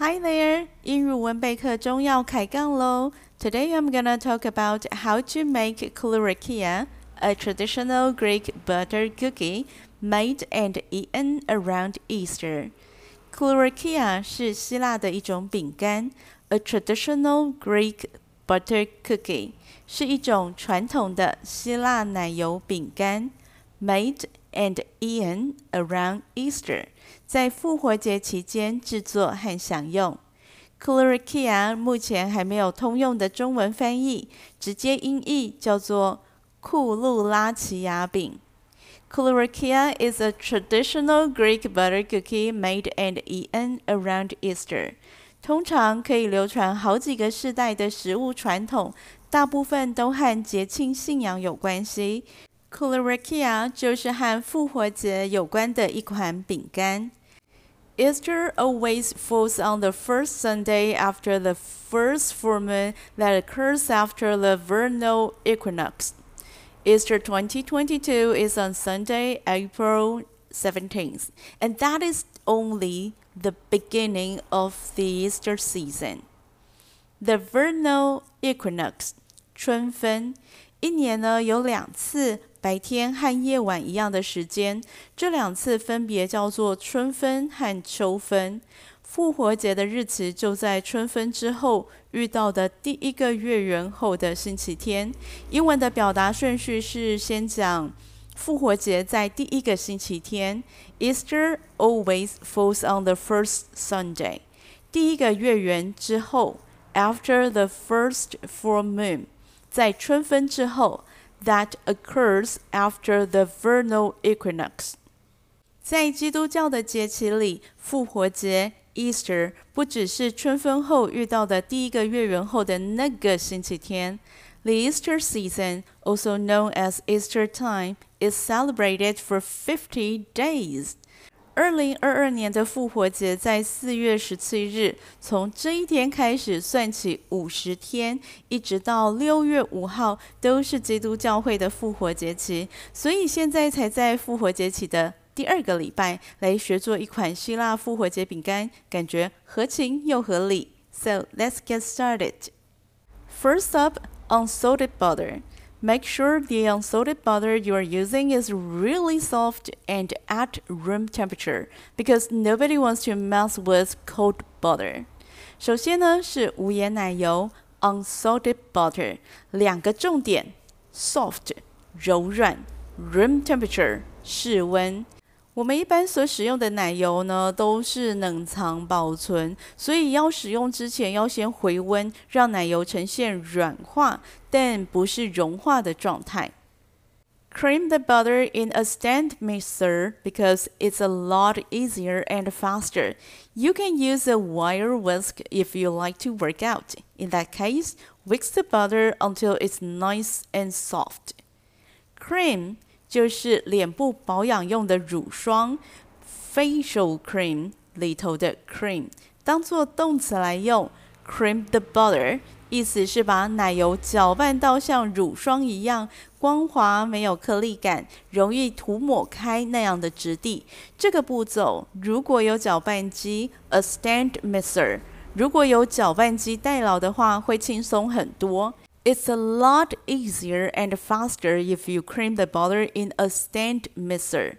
Hi there，英语文备课中要开杠喽。Today I'm gonna talk about how to make klourkia, a traditional Greek butter cookie made and eaten around Easter. Klourkia 是希腊的一种饼干，a traditional Greek butter cookie 是一种传统的希腊奶油饼干，made and eaten around Easter。 在复活节期间制作和享用。Klourkia 目前还没有通用的中文翻译，直接音译叫做库路拉奇亚饼。Klourkia is a traditional Greek butter cookie made and eaten around Easter。通常可以流传好几个世代的食物传统，大部分都和节庆信仰有关系。Klourkia 就是和复活节有关的一款饼干。Easter always falls on the first Sunday after the first full moon that occurs after the vernal equinox. Easter 2022 is on Sunday, April 17th, and that is only the beginning of the Easter season. The vernal equinox, 春分，一年呢有两次。 白天和夜晚一样的时间，这两次分别叫做春分和秋分。复活节的日期就在春分之后遇到的第一个月圆后的星期天。英文的表达顺序是先讲复活节在第一个星期天，Easter always falls on the first Sunday。第一个月圆之后，after the first full moon，在春分之后。That occurs after the vernal equinox。在基督教的节期里，复活节 （Easter） 不只是春分后遇到的第一个月圆后的那个星期天。The Easter season, also known as Easter time, is celebrated for fifty days. 二零二二年的复活节在四月十七日，从这一天开始算起五十天，一直到六月五号都是基督教会的复活节期。所以现在才在复活节期的第二个礼拜来学做一款希腊复活节饼干，感觉合情又合理。So let's get started. First up, unsalted butter. Make sure the unsalted butter you are using is really soft and at room temperature, because nobody wants to mess with cold butter. 首先呢是无盐奶油 unsalted butter，两个重点：soft 柔软，room temperature 室温。 我们一般所使用的奶油呢，都是冷藏保存，所以要使用之前要先回温，让奶油呈现软化，但不是融化的状态。Cream the butter in a stand mixer because it's a lot easier and faster. You can use a wire whisk if you like to work out. In that case, whisk the butter until it's nice and soft. Cream 就是脸部保养用的乳霜，facial cream 里头的 cream，当做动词来用，cream the butter，意思是把奶油搅拌到像乳霜一样光滑，没有颗粒感，容易涂抹开那样的质地。这个步骤如果有搅拌机，a stand mixer，如果有搅拌机代劳的话，会轻松很多。It's a lot easier and faster if you cream the butter in a stand mixer。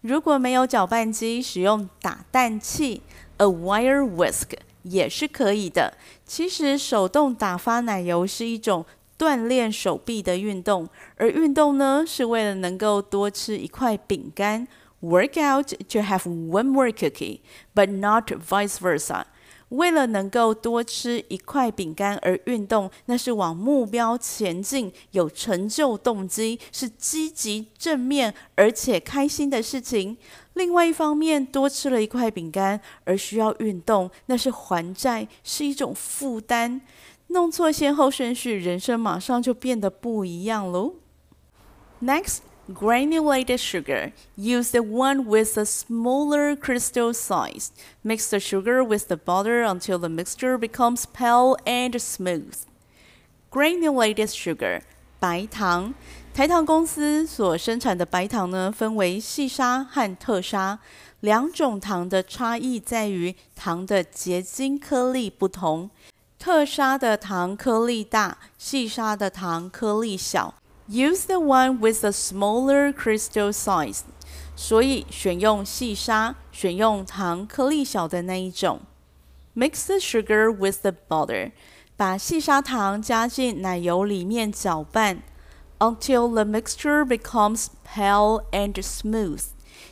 如果没有搅拌机，使用打蛋器 （a wire whisk） 也是可以的。其实手动打发奶油是一种锻炼手臂的运动，而运动呢是为了能够多吃一块饼干。Work out to have one more cookie, but not vice versa. 为了能够多吃一块饼干而运动，那是往目标前进，有成就动机，是积极正面而且开心的事情。另外一方面，多吃了一块饼干而需要运动，那是还债，是一种负担。弄错先后顺序，人生马上就变得不一样喽。Next. Granulated sugar. Use the one with a smaller crystal size. Mix the sugar with the butter until the mixture becomes pale and smooth. Granulated sugar. 白糖。 台糖公司所生产的白糖呢，分为细砂和特砂两种糖的差异在于糖的结晶颗粒不同，特砂的糖颗粒大，细砂的糖颗粒小。 Use the one with the smaller crystal size。所以选用细砂，选用糖颗粒小的那一种。Mix the sugar with the butter。把细砂糖加进奶油里面搅拌，until the mixture becomes pale and smooth。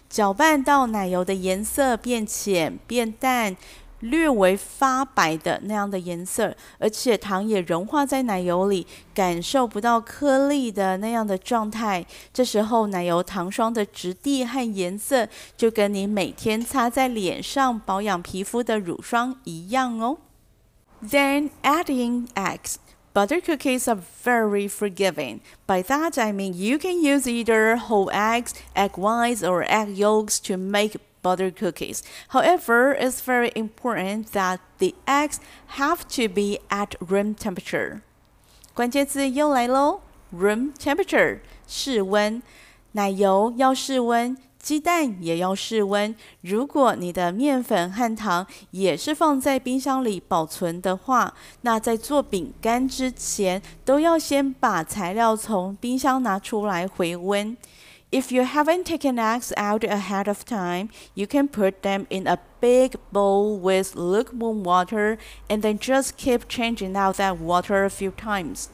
搅拌到奶油的颜色变浅变淡。 略微发白的那样的颜色，而且糖也融化在奶油里，感受不到颗粒的那样的状态。这时候，奶油糖霜的质地和颜色就跟你每天擦在脸上保养皮肤的乳霜一样哦。Then adding eggs. Butter cookies are very forgiving. By that I mean you can use either whole eggs, egg whites, or egg yolks to make butter cookies. However, it's very important that the eggs have to be at room temperature. 关键字又来喽，room temperature 室温，奶油要室温，鸡蛋也要室温。如果你的面粉和糖也是放在冰箱里保存的话，那在做饼干之前，都要先把材料从冰箱拿出来回温。If you haven't taken eggs out ahead of time, you can put them in a big bowl with lukewarm water and then just keep changing out that water a few times.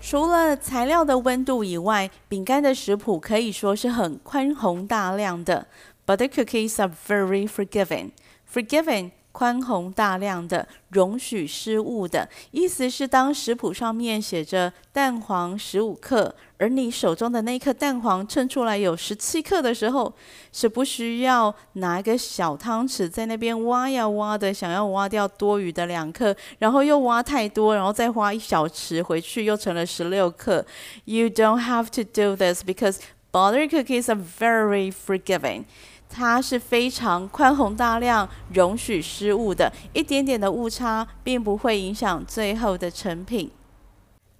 除了材料的温度以外，饼干的食谱可以说是很宽宏大量的。Butter cookies are very forgiving. Forgiving 宽宏大量的，容许失误的意思是，当食谱上面写着蛋黄十五克，而你手中的那颗蛋黄称出来有十七克的时候，是不需要拿一个小汤匙在那边挖呀挖的，想要挖掉多余的两克，然后又挖太多，然后再花一小匙回去，又成了十六克。You don't have to do this because butter cookies are very forgiving. 它是非常宽宏大量、容许失误的，一点点的误差并不会影响最后的成品。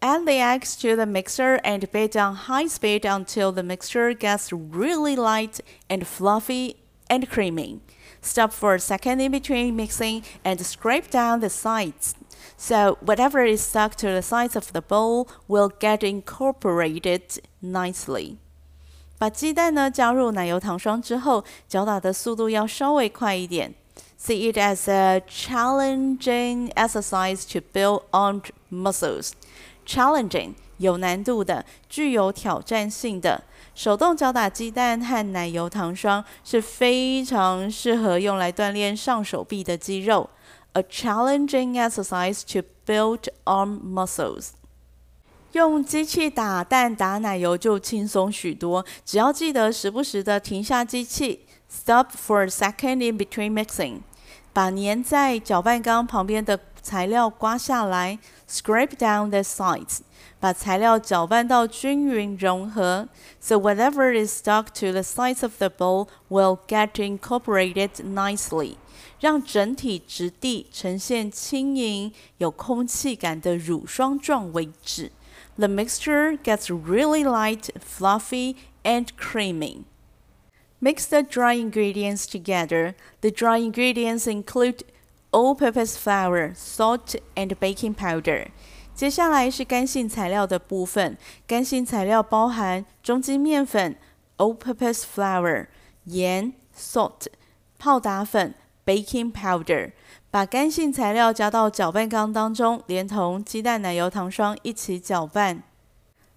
Add the eggs to the mixer and beat on high speed until the mixture gets really light and fluffy and creamy. Stop for a second in between mixing and scrape down the sides. So whatever is stuck to the sides of the bowl will get incorporated nicely. 把鸡蛋呢加入奶油糖霜之后，搅打的速度要稍微快一点。See it as a challenging exercise to build arm muscles. Challenging 有难度的，具有挑战性的。手动搅打鸡蛋和奶油糖霜是非常适合用来锻炼上手臂的肌肉。A challenging exercise to build arm muscles. 用机器打蛋打奶油就轻松许多，只要记得时不时的停下机器，stop for a second in between mixing，把粘在搅拌缸旁边的材料刮下来，scrape down the sides，把材料搅拌到均匀融合，so whatever is stuck to the sides of the bowl will get incorporated nicely，让整体质地呈现轻盈有空气感的乳霜状为止。The mixture gets really light, fluffy, and creamy. Mix the dry ingredients together. The dry ingredients include all-purpose flour, salt, and baking powder. 接下来是干性材料的部分。干性材料包含中筋面粉 all-purpose flour、盐 salt、泡打粉 baking powder。把干性材料加到搅拌缸当中，连同鸡蛋、奶油、糖霜一起搅拌。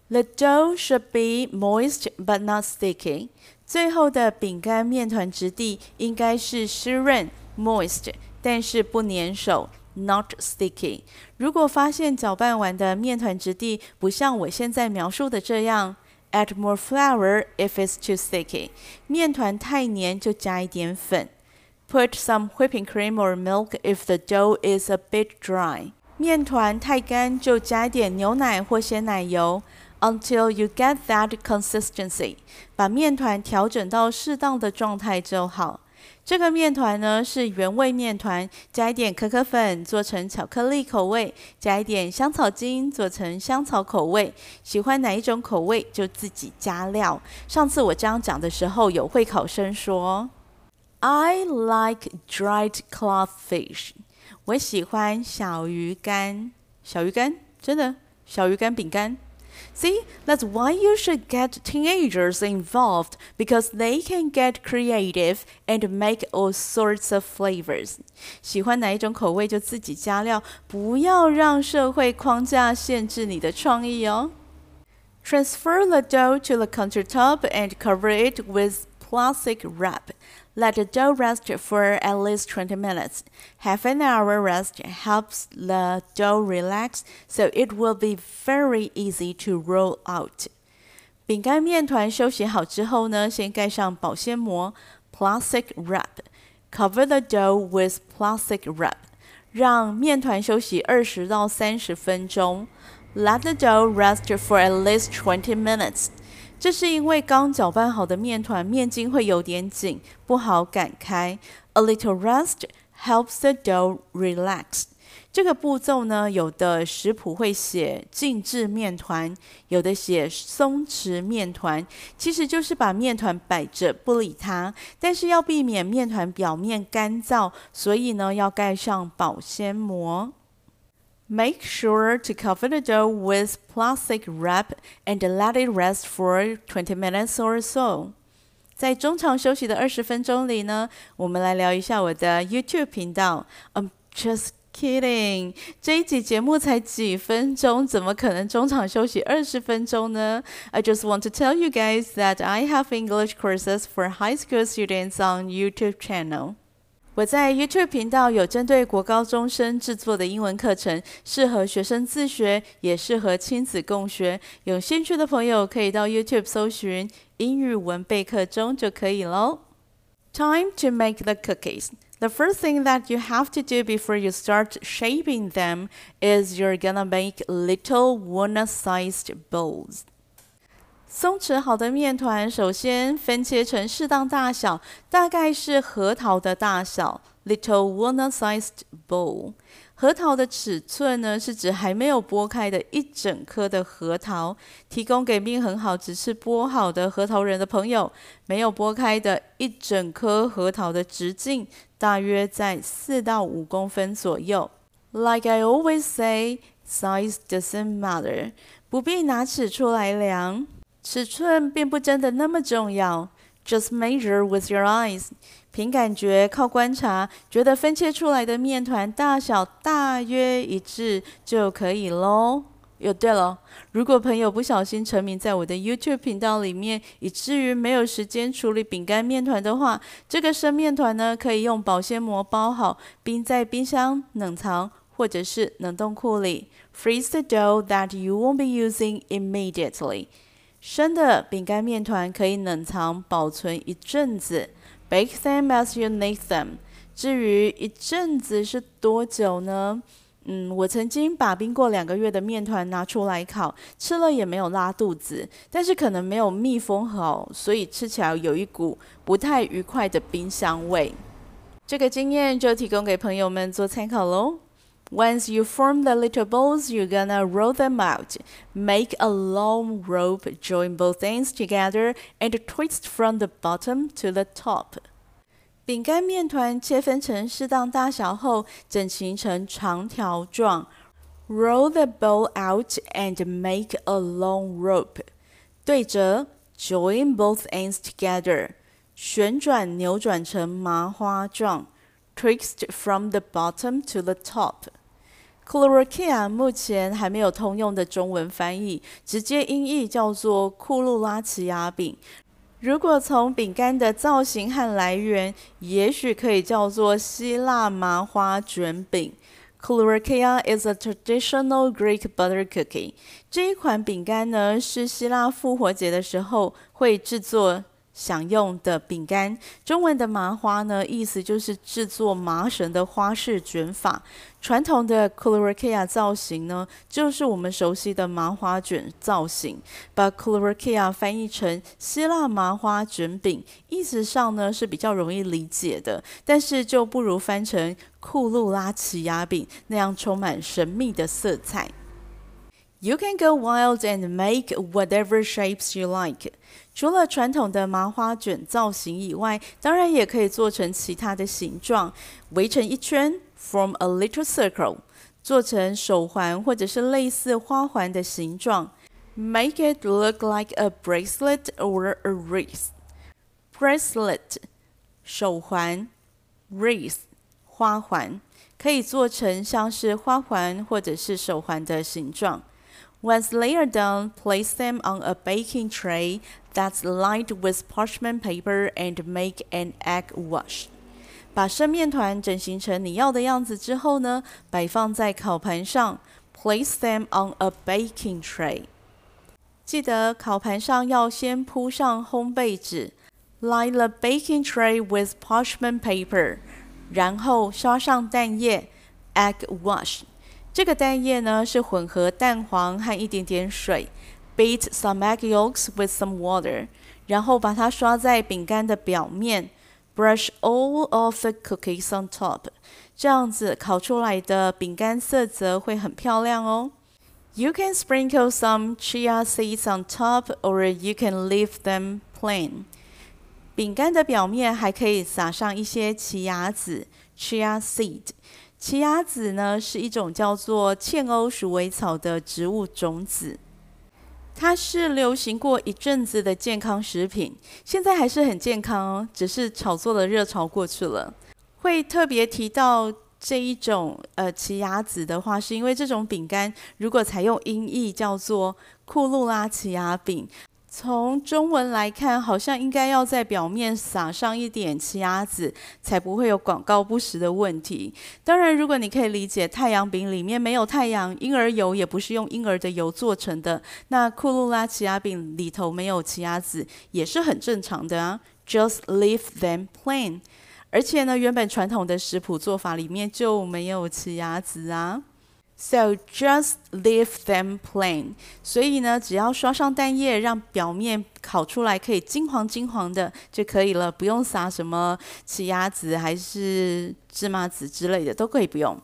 The dough should be moist but not sticky。最后的饼干面团质地应该是湿润 （moist），但是不粘手 （not sticky）。如果发现搅拌完的面团质地不像我现在描述的这样，add more flour if it's too sticky。面团太黏就加一点粉。Put some whipping cream or milk if the dough is a bit dry. 面团太干就加一点牛奶或鲜奶油，until you get that consistency. 把面团调整到适当的状态就好。这个面团呢是原味面团，加一点可可粉做成巧克力口味，加一点香草精做成香草口味。喜欢哪一种口味就自己加料。上次我这样讲的时候，有会考生说 ：“I like dried codfish。”我喜欢小鱼干。小鱼干，真的，小鱼干饼干。See, that's why you should get teenagers involved because they can get creative and make all sorts of flavors. 喜欢哪一种口味就自己加料，不要让社会框架限制你的创意哦。Transfer the dough to the countertop and cover it with plastic wrap. Let the dough rest for at least 20 minutes. Half an hour rest helps the dough relax, so it will be very easy to roll out. 饼干面团休息好之后呢，先盖上保鲜膜 （plastic wrap）。Cover the dough with plastic wrap，让面团休息二十到三十分钟。Let the dough rest for at least 20 minutes. 这是因为刚搅拌好的面团面筋会有点紧，不好擀开。A little rest helps the dough relax。这个步骤呢，有的食谱会写静置面团，有的写松弛面团，其实就是把面团摆着不理它。但是要避免面团表面干燥，所以呢要盖上保鲜膜。Make sure to cover the dough with plastic wrap and let it rest for twenty minutes or so. 在中场休息的二十分钟里呢，我们来聊一下我的 YouTube 频道。I'm just kidding，这一集节目才几分钟，怎么可能中场休息二十分钟呢？I just want to tell you guys that I have English courses for high school students on YouTube channel. 我在 YouTube 频道有针对国高中生制作的英文课程，适合学生自学，也适合亲子共学。有兴趣的朋友可以到 YouTube 搜寻“英语文备课中”就可以喽。Time to make the cookies. The first thing that you have to do before you start shaping them is you're gonna make little walnut-sized balls. 松弛好的面团，首先分切成适当大小，大概是核桃的大小 （little walnut-sized bowl）。核桃的尺寸呢，是指还没有剥开的一整颗的核桃。提供给命很好，只是剥好的核桃仁的朋友，没有剥开的一整颗核桃的直径大约在四到五公分左右。Like I always say, size doesn't matter，不必拿尺出来量。尺寸并不真的那么重要，just measure with your eyes，凭感觉靠观察，觉得分切出来的面团大小大约一致就可以喽。哟，对了，如果朋友不小心沉迷在我的 YouTube 频道里面，以至于没有时间处理饼干面团的话，这个生面团呢，可以用保鲜膜包好，冰在冰箱冷藏或者是冷冻库里，freeze the dough that you won't be using immediately。生的饼干面团可以冷藏保存一阵子，bake them as you need them。至于一阵子是多久呢？嗯，我曾经把冰过两个月的面团拿出来烤，吃了也没有拉肚子，但是可能没有密封好，所以吃起来有一股不太愉快的冰香味。这个经验就提供给朋友们做参考喽。Once you form the little balls, you're gonna roll them out. Make a long rope, join both ends together, and twist from the bottom to the top. 饼干面团切分成适当大小后，整形成长条状。Roll the ball out and make a long rope. 对折，join both ends together. 旋转扭转成麻花状。Twist from the bottom to the top. Chlorokia 目前还没有通用的中文翻译，直接音译叫做库路拉奇亚饼。如果从饼干的造型和来源，也许可以叫做希腊麻花卷饼。Chlorokia is a traditional Greek butter cookie。这一款饼干呢，是希腊复活节的时候会制作。享用的饼干。中文的麻花呢，意思就是制作麻绳的花式卷法。传统的 colorakia 造型呢，就是我们熟悉的麻花卷造型。把 colorakia 翻译成希腊麻花卷饼，意思上呢是比较容易理解的，但是就不如翻成库路拉奇亚饼那样充满神秘的色彩。You can go wild and make whatever shapes you like。除了传统的麻花卷造型以外，当然也可以做成其他的形状，围成一圈，form a little circle，做成手环或者是类似花环的形状，make it look like a bracelet or a wreath。bracelet 手环，wreath 花环，可以做成像是花环或者是手环的形状。 Once layered down, place them on a baking tray that's lined with parchment paper and make an egg wash. 把生面团整形成你要的样子之后呢，摆放在烤盘上。Place them on a baking tray. 记得烤盘上要先铺上烘焙纸。Line the baking tray with parchment paper. 然后刷上蛋液。Egg wash. 这个蛋液呢，是混合蛋黄和一点点水，beat some egg yolks with some water，然后把它刷在饼干的表面，brush all of the cookies on top，这样子烤出来的饼干色泽会很漂亮哦。You can sprinkle some chia seeds on top, or you can leave them plain。饼干的表面还可以撒上一些奇亚籽 （chia seed）。奇亚籽呢，是一种叫做茜欧鼠尾草的植物种子，它是流行过一阵子的健康食品，现在还是很健康哦，只是炒作的热潮过去了。会特别提到这一种呃奇亚籽的话，是因为这种饼干如果采用音译叫做库路拉奇亚饼。从中文来看，好像应该要在表面撒上一点奇亚籽，才不会有广告不实的问题。当然，如果你可以理解太阳饼里面没有太阳，婴儿油也不是用婴儿的油做成的，那库鲁拉奇亚饼里头没有奇亚籽也是很正常的啊。Just leave them plain。而且呢，原本传统的食谱做法里面就没有奇亚籽啊。So just leave them plain。所以呢，只要刷上蛋液，让表面烤出来可以金黄金黄的就可以了，不用撒什么奇亚籽还是芝麻籽之类的，都可以不用。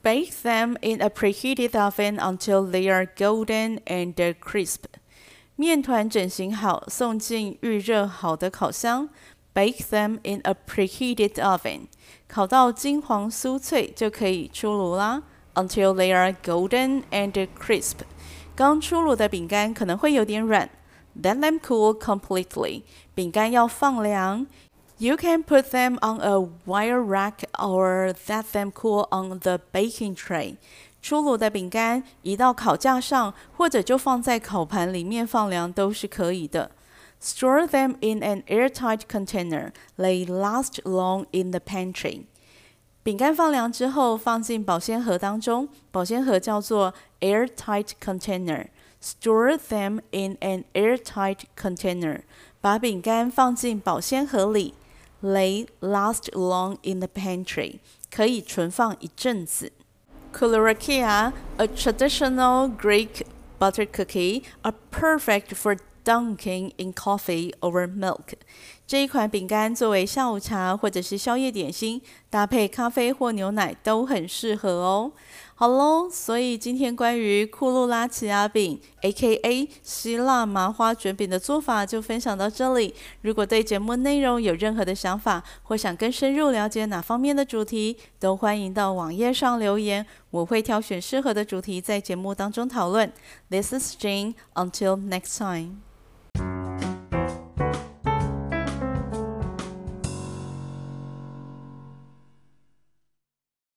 Bake them in a preheated oven until they are golden and crisp。面团整形好，送进预热好的烤箱。Bake them in a preheated oven。烤到金黄酥脆就可以出炉啦。Until they are golden and crisp，刚出炉的饼干可能会有点软。Let them cool completely，饼干要放凉。You can put them on a wire rack or let them cool on the baking tray。出炉的饼干移到烤架上，或者就放在烤盘里面放凉都是可以的。Store them in an airtight container. They last long in the pantry. 饼干放凉之后，放进保鲜盒当中。保鲜盒叫做 airtight container。Store them in an airtight container。把饼干放进保鲜盒里。They last long in the pantry。可以存放一阵子。Koulirakia, a traditional Greek butter cookie, are perfect for dunking in coffee or milk。 这一款饼干作为下午茶或者是宵夜点心，搭配咖啡或牛奶都很适合哦。好喽，所以今天关于库路拉奇亚饼 （A.K.A. 希腊麻花卷饼）的做法就分享到这里。如果对节目内容有任何的想法，或想更深入了解哪方面的主题，都欢迎到网页上留言，我会挑选适合的主题在节目当中讨论。This is Jane. Until next time.